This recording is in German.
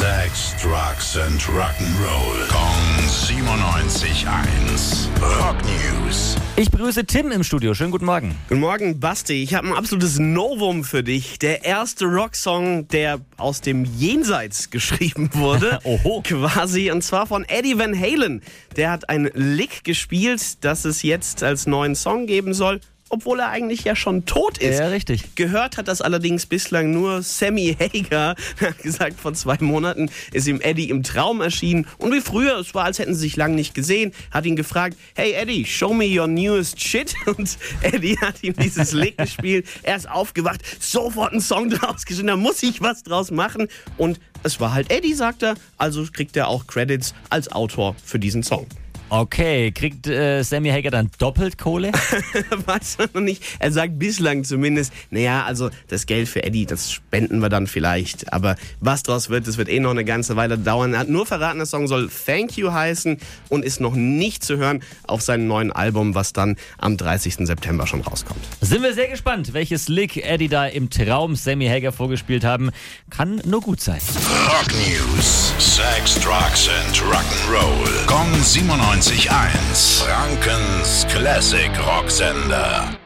Sex, Drugs and Rock'n'Roll. Kong 97.1. Rock News. Ich begrüße Tim im Studio. Schönen guten Morgen. Guten Morgen, Basti. Ich habe ein absolutes Novum für dich. Der erste Rocksong, der aus dem Jenseits geschrieben wurde. Oho. Quasi. Und zwar von Eddie Van Halen. Der hat ein Lick gespielt, das es jetzt als neuen Song geben soll obwohl er eigentlich ja schon tot ist. Ja, richtig. Gehört hat das allerdings bislang nur Sammy Hager. Er hat gesagt, vor zwei Monaten ist ihm Eddie im Traum erschienen. Und wie früher, es war, als hätten sie sich lange nicht gesehen, hat ihn gefragt, hey Eddie, show me your newest shit. Und Eddie hat ihm dieses Lick gespielt. Er ist aufgewacht, sofort einen Song draus geschrieben, da muss ich was draus machen. Und es war halt Eddie, sagt er, also kriegt er auch Credits als Autor für diesen Song. Okay, kriegt äh, Sammy Hager dann doppelt Kohle? Weiß man noch nicht. Er sagt bislang zumindest, naja, also das Geld für Eddie, das spenden wir dann vielleicht. Aber was draus wird, das wird eh noch eine ganze Weile dauern. Er hat nur verraten, der Song soll Thank You heißen und ist noch nicht zu hören auf seinem neuen Album, was dann am 30. September schon rauskommt. Sind wir sehr gespannt, welches Lick Eddie da im Traum Sammy Hager vorgespielt haben. Kann nur gut sein. Rock News: Sex, Drugs and Rock'n'Roll. Gong 97. 991. Frankens Classic Rocksender.